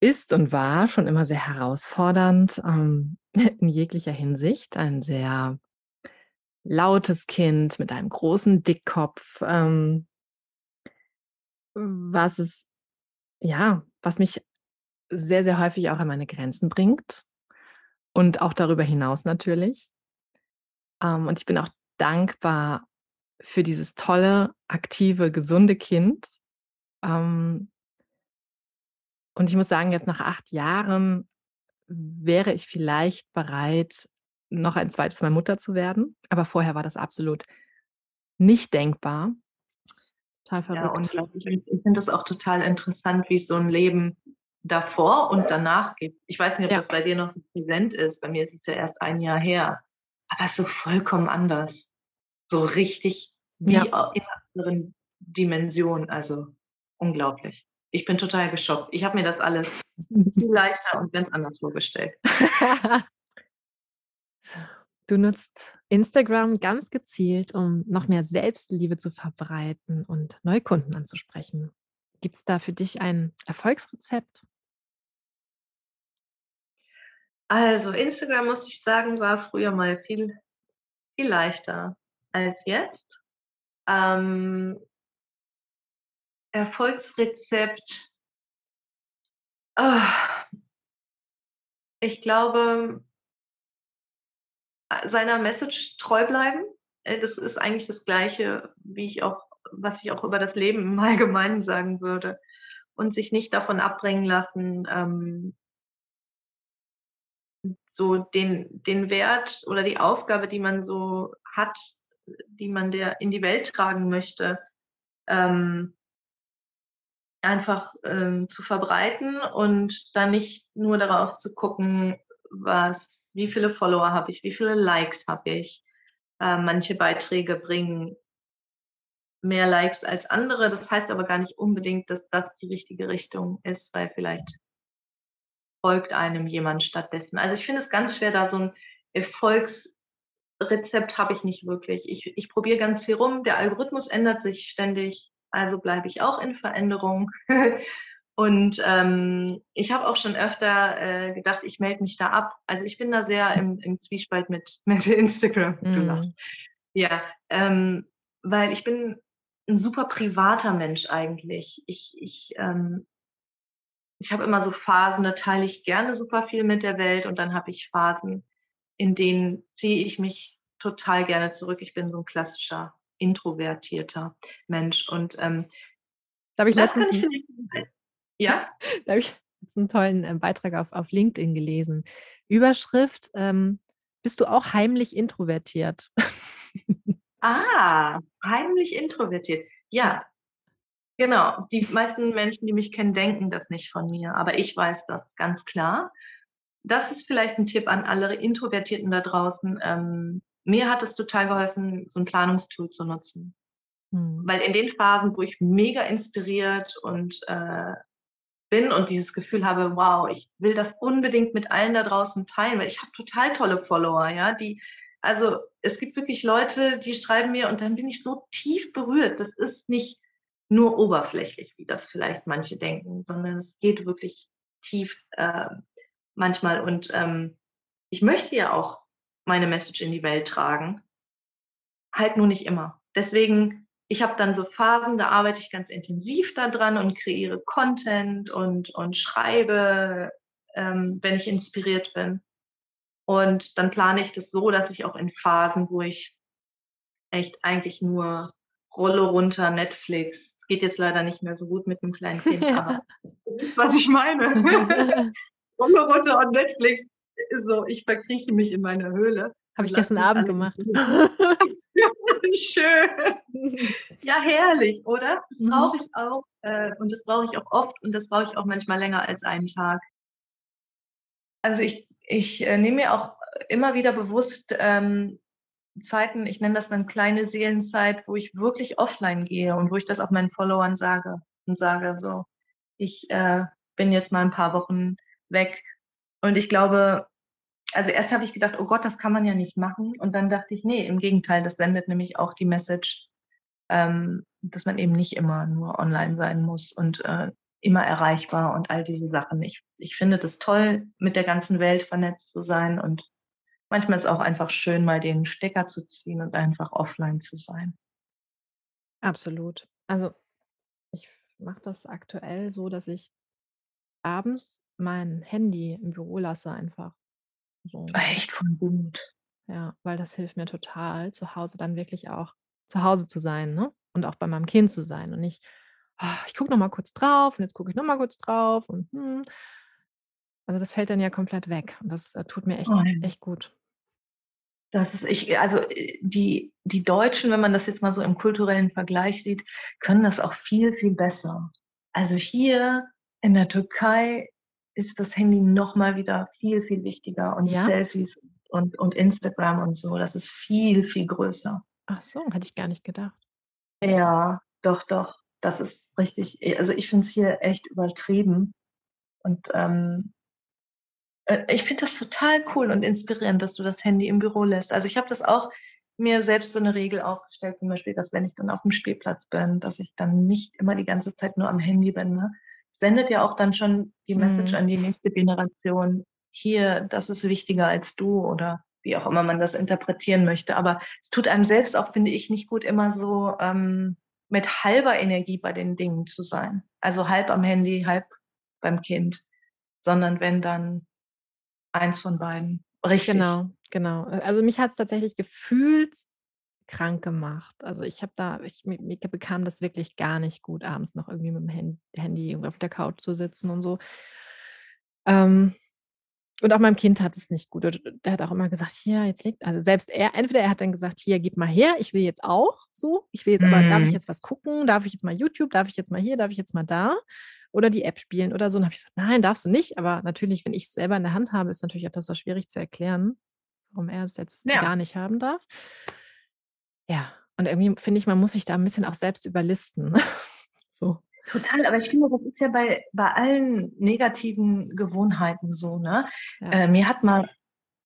ist und war schon immer sehr herausfordernd ähm, in jeglicher Hinsicht. Ein sehr lautes Kind mit einem großen Dickkopf. Ähm, was es, ja, was mich sehr, sehr häufig auch an meine Grenzen bringt. Und auch darüber hinaus natürlich. Ähm, und ich bin auch dankbar für dieses tolle, aktive, gesunde Kind. Ähm, und ich muss sagen, jetzt nach acht Jahren wäre ich vielleicht bereit, noch ein zweites Mal Mutter zu werden. Aber vorher war das absolut nicht denkbar. Total verrückt. Ja, unglaublich. Ich finde das auch total interessant, wie so ein Leben davor und danach gibt. Ich weiß nicht, ob Ja. das bei dir noch so präsent ist. Bei mir ist es ja erst ein Jahr her. Aber es ist so vollkommen anders. So richtig wie Ja. in einer anderen Dimension. Also unglaublich. Ich bin total geschockt. Ich habe mir das alles viel leichter und ganz anders vorgestellt. Du nutzt Instagram ganz gezielt, um noch mehr Selbstliebe zu verbreiten und neue Kunden anzusprechen. Gibt es da für dich ein Erfolgsrezept? Also Instagram, muss ich sagen, war früher mal viel, viel leichter als jetzt. Ähm, Erfolgsrezept. Ah, ich glaube, seiner Message treu bleiben. Äh, Das ist eigentlich das Gleiche, wie ich auch, was ich auch über das Leben im Allgemeinen sagen würde. Und sich nicht davon abbringen lassen, ähm, so den, den Wert oder die Aufgabe, die man so hat, die man der in die Welt tragen möchte, ähm, einfach ähm, zu verbreiten und dann nicht nur darauf zu gucken, was, wie viele Follower habe ich, wie viele Likes habe ich. Äh, manche Beiträge bringen mehr Likes als andere. Das heißt aber gar nicht unbedingt, dass das die richtige Richtung ist, weil vielleicht folgt einem jemand stattdessen. Also ich finde es ganz schwer, da so ein Erfolgsrezept habe ich nicht wirklich. Ich, ich probiere ganz viel rum. Der Algorithmus ändert sich ständig, also bleibe ich auch in Veränderung. Und ähm, ich habe auch schon öfter äh, gedacht, ich melde mich da ab. Also ich bin da sehr im, im Zwiespalt mit, mit Instagram. Lachst. Ja, ähm, weil ich bin ein super privater Mensch eigentlich. Ich, ich, ähm, ich habe immer so Phasen, da teile ich gerne super viel mit der Welt und dann habe ich Phasen, in denen ziehe ich mich total gerne zurück. Ich bin so ein klassischer introvertierter Mensch und ähm, Da habe ich das kann letztens ich. Ja, da habe ich jetzt einen tollen äh, Beitrag auf, auf LinkedIn gelesen. Überschrift, ähm, bist du auch heimlich introvertiert? Ah, heimlich introvertiert. Ja, genau. Die meisten Menschen, die mich kennen, denken das nicht von mir, aber ich weiß das ganz klar. Das ist vielleicht ein Tipp an alle Introvertierten da draußen. Ähm, mir hat es total geholfen, so ein Planungstool zu nutzen. Hm. Weil in den Phasen, wo ich mega inspiriert und äh, bin und dieses Gefühl habe, wow, ich will das unbedingt mit allen da draußen teilen, weil ich habe total tolle Follower, ja, die, also es gibt wirklich Leute, die schreiben mir und dann bin ich so tief berührt. Das ist nicht nur oberflächlich, wie das vielleicht manche denken, sondern es geht wirklich tief äh, manchmal. Und ähm, ich möchte ja auch meine Message in die Welt tragen, halt nur nicht immer. Deswegen ich habe dann so Phasen, da arbeite ich ganz intensiv daran und kreiere Content und, und schreibe, ähm, wenn ich inspiriert bin. Und dann plane ich das so, dass ich auch in Phasen, wo ich echt eigentlich nur Rolle runter, Netflix, es geht jetzt leider nicht mehr so gut mit einem kleinen Kind, aber du wisst, was ich meine. Rolle runter und Netflix, so, ich verkrieche mich in meiner Höhle. Habe ich gestern Abend alle- gemacht. Schön. Ja, herrlich, oder? Das Mhm. brauche ich auch. Äh, und das brauche ich auch oft und das brauche ich auch manchmal länger als einen Tag. Also ich, ich äh, nehme mir auch immer wieder bewusst ähm, Zeiten, ich nenne das dann kleine Seelenzeit, wo ich wirklich offline gehe und wo ich das auch meinen Followern sage und sage so, ich äh, bin jetzt mal ein paar Wochen weg. Und ich glaube, also erst habe ich gedacht, oh Gott, das kann man ja nicht machen. Und dann dachte ich, nee, im Gegenteil, das sendet nämlich auch die Message, ähm, dass man eben nicht immer nur online sein muss und äh, immer erreichbar und all diese Sachen. Ich, ich finde das toll, mit der ganzen Welt vernetzt zu sein und manchmal ist es auch einfach schön, mal den Stecker zu ziehen und einfach offline zu sein. Absolut. Also ich mache das aktuell so, dass ich abends mein Handy im Büro lasse einfach. So. Echt voll gut. Ja, weil das hilft mir total, zu Hause dann wirklich auch zu Hause zu sein, ne? Und auch bei meinem Kind zu sein und nicht, ah, ich gucke noch mal kurz drauf und jetzt gucke ich noch mal kurz drauf und hm. Also das fällt dann ja komplett weg und das äh, tut mir echt, Oh echt gut. Das ist, ich, also äh, die, die Deutschen, wenn man das jetzt mal so im kulturellen Vergleich sieht, können das auch viel, viel besser. Also hier in der Türkei ist das Handy nochmal wieder viel, viel wichtiger und Ja? Selfies und, und Instagram und so, das ist viel, viel größer. Ach so, hätte ich gar nicht gedacht. Ja, doch, doch, das ist richtig. eh, Also ich finde es hier echt übertrieben. Und ähm, äh, ich finde das total cool und inspirierend, dass du das Handy im Büro lässt. Also ich habe das auch mir selbst so eine Regel aufgestellt, zum Beispiel, dass wenn ich dann auf dem Spielplatz bin, dass ich dann nicht immer die ganze Zeit nur am Handy bin. Ne? Sendet ja auch dann schon die Message Mhm. an die nächste Generation, hier, das ist wichtiger als du oder wie auch immer man das interpretieren möchte. Aber es tut einem selbst auch, finde ich, nicht gut, immer so ähm, mit halber Energie bei den Dingen zu sein. Also halb am Handy, halb beim Kind, sondern wenn dann eins von beiden. Richtig. Genau, genau. Also mich hat es tatsächlich gefühlt krank gemacht. Also ich habe da, ich, mir, mir bekam das wirklich gar nicht gut, abends noch irgendwie mit dem Hand- Handy irgendwie auf der Couch zu sitzen und so. Ähm, und auch meinem Kind hat es nicht gut. Und Der hat auch immer gesagt, hier, jetzt liegt, also selbst er, entweder er hat dann gesagt, hier, gib mal her, ich will jetzt auch so. Ich will jetzt aber, darf ich Mhm. jetzt was gucken? Darf ich jetzt mal YouTube? Darf ich jetzt mal hier? Darf ich jetzt mal da? Oder die App spielen oder so. Und habe ich gesagt, nein, darfst du nicht. Aber natürlich, wenn ich es selber in der Hand habe, ist natürlich etwas so schwierig zu erklären, warum er es jetzt Ja. gar nicht haben darf. Ja, und irgendwie finde ich, man muss sich da ein bisschen auch selbst überlisten. so. Total, aber ich finde, das ist ja bei, bei allen negativen Gewohnheiten so, ne? Ja. Äh, mir hat mal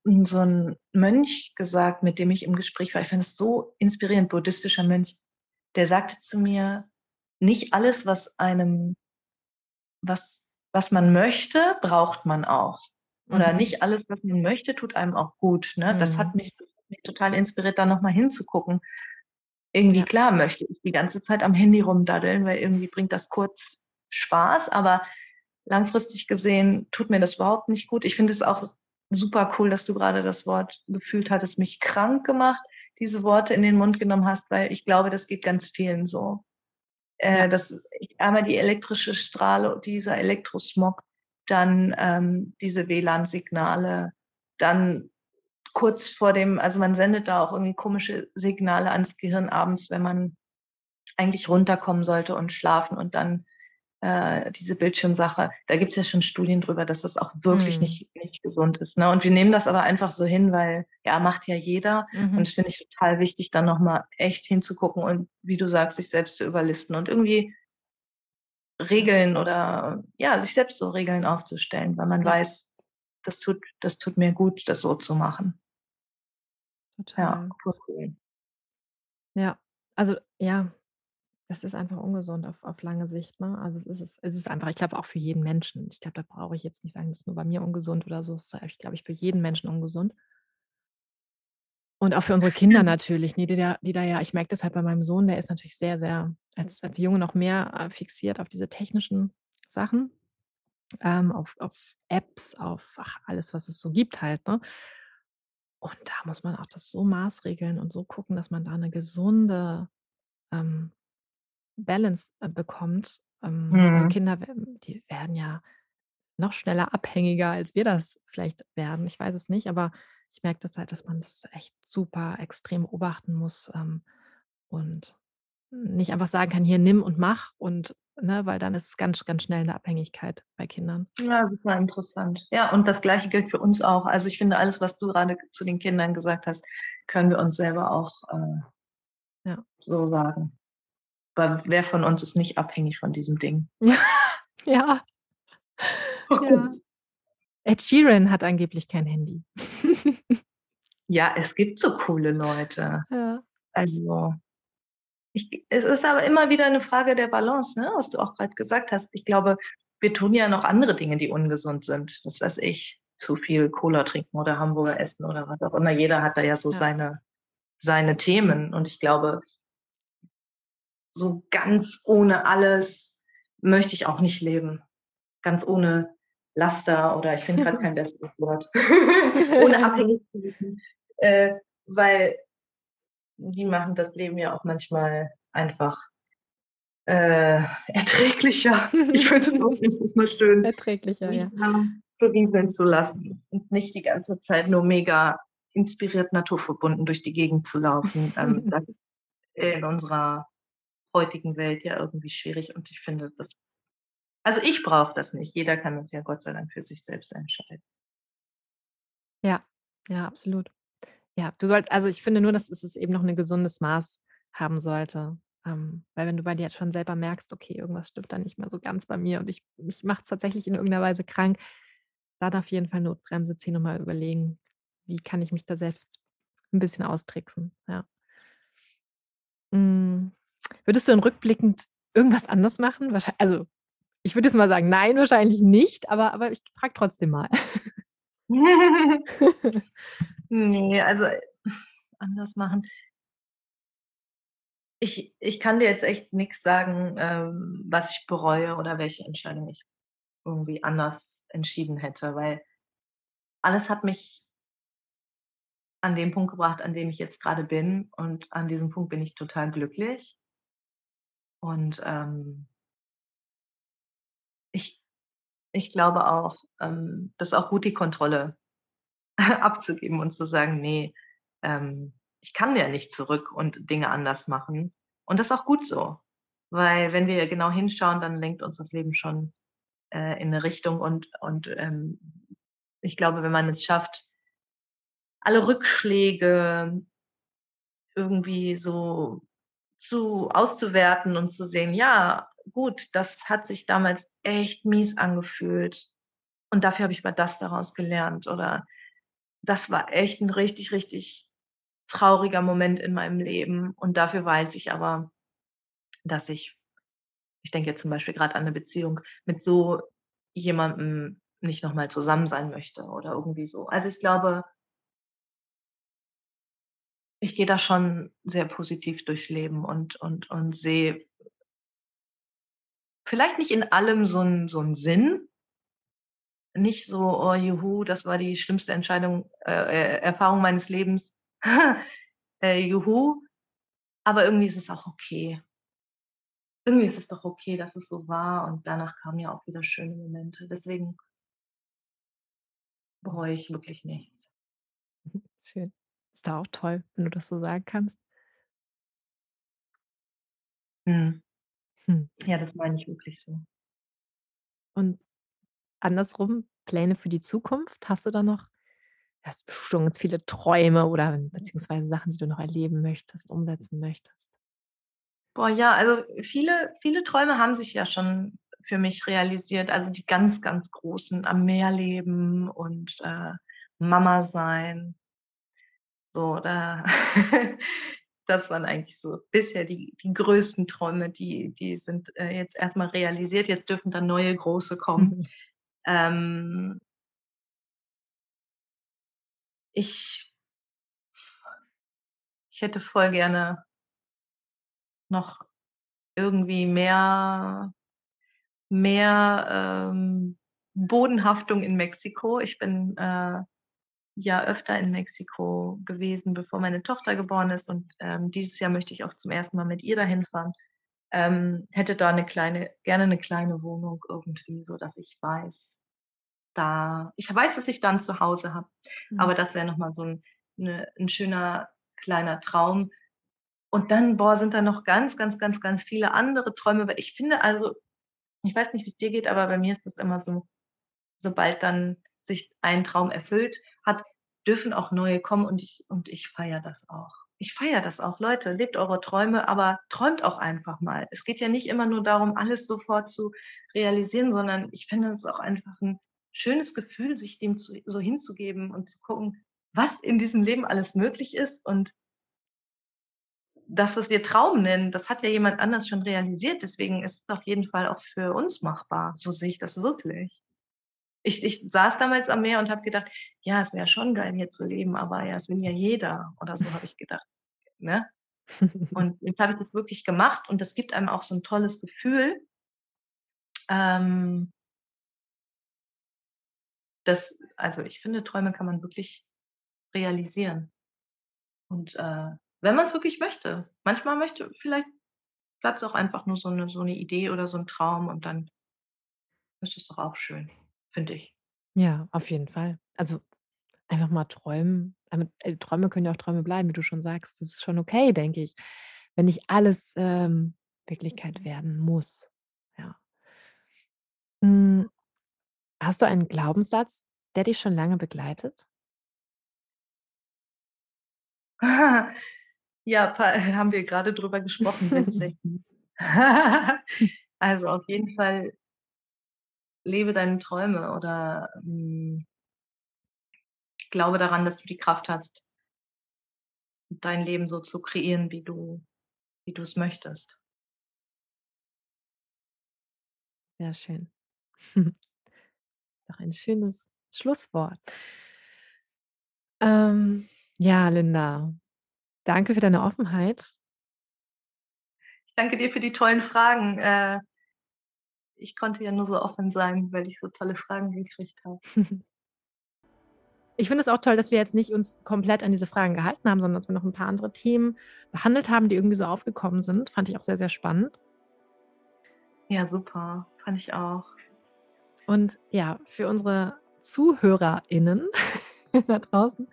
so ein Mönch gesagt, mit dem ich im Gespräch war, ich fand es so inspirierend, buddhistischer Mönch, der sagte zu mir, nicht alles, was einem, was, was man möchte, braucht man auch. Oder Mhm. nicht alles, was man möchte, tut einem auch gut. Ne? Mhm. das hat mich total inspiriert, da nochmal hinzugucken. Irgendwie Ja. klar möchte ich die ganze Zeit am Handy rumdaddeln, weil irgendwie bringt das kurz Spaß, aber langfristig gesehen tut mir das überhaupt nicht gut. Ich finde es auch super cool, dass du gerade das Wort gefühlt hattest, mich krank gemacht, diese Worte in den Mund genommen hast, weil ich glaube, das geht ganz vielen so. Äh, Ja. das, einmal die elektrische Strahle, dieser Elektrosmog, dann ähm, diese WLAN-Signale, dann kurz vor dem, also man sendet da auch irgendwie komische Signale ans Gehirn abends, wenn man eigentlich runterkommen sollte und schlafen und dann äh, diese Bildschirmsache. Da gibt es ja schon Studien drüber, dass das auch wirklich Mhm. nicht, nicht gesund ist. Ne? Und wir nehmen das aber einfach so hin, weil ja, macht ja jeder. Und Mhm. das finde ich total wichtig, dann nochmal echt hinzugucken und wie du sagst, sich selbst zu überlisten und irgendwie Regeln oder ja, sich selbst so Regeln aufzustellen, weil man Ja. weiß, das tut, das tut mir gut, das so zu machen. Ja, Total. voll cool. Ja, also ja, das ist einfach ungesund auf, auf lange Sicht. Ne? Also es ist, es ist einfach, ich glaube auch für jeden Menschen. Ich glaube, da brauche ich jetzt nicht sagen, das ist nur bei mir ungesund oder so. Es ist, glaube ich, für jeden Menschen ungesund. Und auch für unsere Kinder natürlich, ne, die, da, die da ja, ich merke das halt bei meinem Sohn, der ist natürlich sehr, sehr, als, als Junge noch mehr äh, fixiert auf diese technischen Sachen, ähm, auf, auf Apps, auf ach, alles, was es so gibt halt. Ne? Und da muss man auch das so maßregeln und so gucken, dass man da eine gesunde ähm, Balance äh, bekommt. Ähm, Mhm. Kinder, werden- die werden ja noch schneller abhängiger, als wir das vielleicht werden. Ich weiß es nicht, aber ich merke das halt, dass man das echt super extrem beobachten muss ähm, und nicht einfach sagen kann, hier nimm und mach und ne, weil dann ist es ganz, ganz schnell eine Abhängigkeit bei Kindern. Ja, super interessant. Ja, und das Gleiche gilt für uns auch. Also ich finde, alles, was du gerade zu den Kindern gesagt hast, können wir uns selber auch äh, Ja. so sagen. Weil wer von uns ist nicht abhängig von diesem Ding? Ja, ja. Oh Ja. Ed Sheeran hat angeblich kein Handy. Ja, es gibt so coole Leute. ja. Also, ich, es ist aber immer wieder eine Frage der Balance, ne? was du auch gerade gesagt hast. Ich glaube, wir tun ja noch andere Dinge, die ungesund sind. Was weiß ich, zu viel Cola trinken oder Hamburger essen oder was auch immer. Jeder hat da ja so Ja. seine, seine Themen. Und ich glaube, so ganz ohne alles möchte ich auch nicht leben. Ganz ohne Laster oder ich finde gerade kein besseres Wort. ohne Abhängigkeiten. Äh, weil die machen das Leben ja auch manchmal einfach äh, erträglicher. Ich finde es auch nicht mal schön, Erträglicher, ja. berieseln zu lassen und nicht die ganze Zeit nur mega inspiriert naturverbunden durch die Gegend zu laufen. Ähm, das ist in unserer heutigen Welt ja irgendwie schwierig und ich finde, das Also ich brauche das nicht. Jeder kann das ja Gott sei Dank für sich selbst entscheiden. Ja, ja, absolut. Ja, du sollst also ich finde nur, dass es eben noch ein gesundes Maß haben sollte. Ähm, weil wenn du bei dir jetzt schon selber merkst: „Okay, irgendwas stimmt da nicht mehr so ganz bei mir und ich mich macht's tatsächlich in irgendeiner Weise krank“, dann auf jeden Fall Notbremse ziehen und mal überlegen: „Wie kann ich mich da selbst ein bisschen austricksen?“ Ja. Hm, würdest du denn rückblickend irgendwas anders machen? Also, ich würde jetzt mal sagen, nein, wahrscheinlich nicht, aber aber ich frage trotzdem mal. Ne, also, äh, anders machen. Ich ich kann dir jetzt echt nix sagen, ähm, was ich bereue oder welche Entscheidung ich irgendwie anders entschieden hätte, weil alles hat mich an den Punkt gebracht, an dem ich jetzt grade bin und an diesem Punkt bin ich total glücklich. Und, ähm ich ich glaube auch, ähm, das ist auch gut, die Kontrolle abzugeben und zu sagen: „Ne, ähm, ich kann ja nicht zurück und Dinge anders machen.“ Und das ist auch gut so, weil wenn wir genau hinschauen, dann lenkt uns das Leben schon, äh, in 'ne Richtung und und, ähm, ich glaube, wenn man es schafft alle Rückschläge irgendwie so zu auszuwerten und zu sehen: „Ja, gut, das hat sich damals echt mies angefühlt und dafür habe ich aber das daraus gelernt.“ Oder: „Das war echt 'n richtig, richtig trauriger Moment in meinem Leben und dafür weiß ich aber, dass ich“ ich denke jetzt zum Beispiel grad an 'ne Beziehung, „mit so jemandem nicht noch mal zusammen sein möchte“ oder irgendwie so. Also, ich glaube ich gehe da schon sehr positiv durchs Leben und und und sehe vielleicht nicht in allem so 'n so 'n Sinn nicht so: „Oh, juhu, das war die schlimmste Entscheidung äh, äh, Erfahrung meines Lebens. Äh, juhu.“ Aber irgendwie ist es auch okay. Irgendwie ist es doch okay, dass es so war und danach kamen ja auch wieder schöne Momente. Deswegen bereue ich wirklich nichts. Schön. Ist doch auch toll, wenn du das so sagen kannst. Mhm. Hm. Ja, das meine ich wirklich so. Und andersrum, Pläne für die Zukunft? Hast du da noch hast bestimmt ganz viele Träume oder beziehungsweise Sachen, die du noch erleben möchtest, umsetzen möchtest? Boah, ja, also viele viele Träume haben sich ja schon für mich realisiert, also die ganz, ganz großen, am Meer leben und, äh, Mama sein. So, da das waren eigentlich so bisher die die größten Träume, die die sind, äh, jetzt erst mal realisiert. Jetzt dürfen dann neue große kommen. Ähm ich ich hätte voll gerne noch irgendwie mehr mehr, ähm, Bodenhaftung in Mexiko. Ich bin, äh, ja öfter in Mexiko gewesen, bevor meine Tochter geboren ist und, ähm, dieses Jahr möchte ich auch zum 1. Mal mit ihr dahin fahren. Ähm, hätte da 'ne kleine gerne 'ne kleine Wohnung irgendwie, sodass ich weiß, da ich weiß, dass ich da 'n Zuhause habe, Mhm. aber das wäre noch mal so 'n 'ne 'n schöner kleiner Traum. Und dann, boah, sind da noch ganz, ganz, ganz, ganz viele andere Träume, weil ich finde also, ich weiß nicht, wie's dir geht, aber bei mir ist das immer so, sobald dann sich ein Traum erfüllt hat, dürfen auch neue kommen und ich und ich feiere das auch. Ich feiere das auch. Leute, lebt eure Träume, aber träumt auch einfach mal. Es geht ja nicht immer nur darum, alles sofort zu realisieren, sondern ich finde es auch einfach 'n schönes Gefühl, sich dem zu so hinzugeben und zu gucken, was in diesem Leben alles möglich ist und das, was wir Traum nennen, das hat ja jemand anders schon realisiert, deswegen ist es auf jeden Fall auch für uns machbar. So sehe ich das wirklich. Ich ich saß damals am Meer und habe gedacht: „Ja, es wäre schon geil, hier zu leben, aber ja, es will ja jeder“, oder so habe ich gedacht, ne? Und jetzt habe ich das wirklich gemacht und das gibt einem auch so 'n tolles Gefühl. Ähm das also, ich finde, Träume kann man wirklich realisieren. Und, äh, wenn man's wirklich möchte. Manchmal möchte vielleicht bleibt's auch einfach nur so 'ne so 'ne Idee oder so 'n Traum und dann ist es doch auch schön, finde ich. Ja, auf jeden Fall. Also, einfach mal träumen. Damit äh, Träume können ja auch Träume bleiben, wie du schon sagst. Das ist schon okay, denke ich, wenn nicht alles, ähm, Wirklichkeit werden muss. Ja. Hm, hast du einen Glaubenssatz, der dich schon lange begleitet? Ja, haben wir gerade drüber gesprochen, witzig. Also, auf jeden Fall lebe deine Träume oder, hm glaube daran, dass du die Kraft hast dein Leben so zu kreieren, wie du wie du's möchtest. Sehr schön. Doch ein schönes Schlusswort. Ähm, ja, Linda, danke für deine Offenheit. Ich danke dir für die tollen Fragen. Äh, ich konnte ja nur so offen sein, weil ich so tolle Fragen gekriegt habe. Ich finde es auch toll, dass wir jetzt nicht uns komplett an diese Fragen gehalten haben, sondern dass wir noch ein paar andere Themen behandelt haben, die irgendwie so aufgekommen sind. Fand ich auch sehr, sehr spannend. Ja, super. Fand ich auch. Und ja, für unsere ZuhörerInnen da draußen,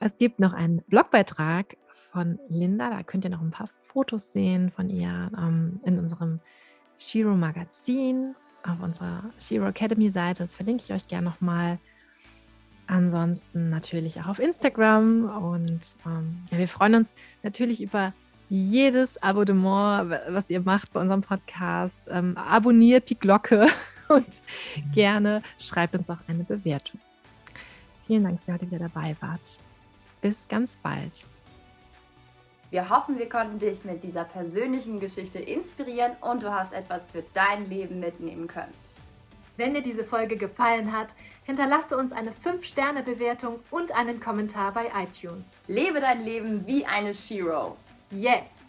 es gibt noch einen Blogbeitrag von Linda. Da könnt ihr noch ein paar Fotos sehen von ihr ähm, in unserem Shiro Magazin auf unserer Shiro Academy Seite. Das verlinke ich euch gerne nochmal. Ansonsten natürlich auch auf Instagram und ähm, ja, wir freuen uns natürlich über jedes Abonnement, was ihr macht bei unserem Podcast. Ähm, abonniert die Glocke und gerne schreibt uns auch eine Bewertung. Vielen Dank, dass ihr heute wieder dabei wart. Bis ganz bald. Wir hoffen, wir konnten dich mit dieser persönlichen Geschichte inspirieren und du hast etwas für dein Leben mitnehmen können. Wenn dir diese Folge gefallen hat, hinterlasse uns eine 5-Sterne-Bewertung und einen Kommentar bei iTunes. Lebe dein Leben wie eine Shiro. Jetzt!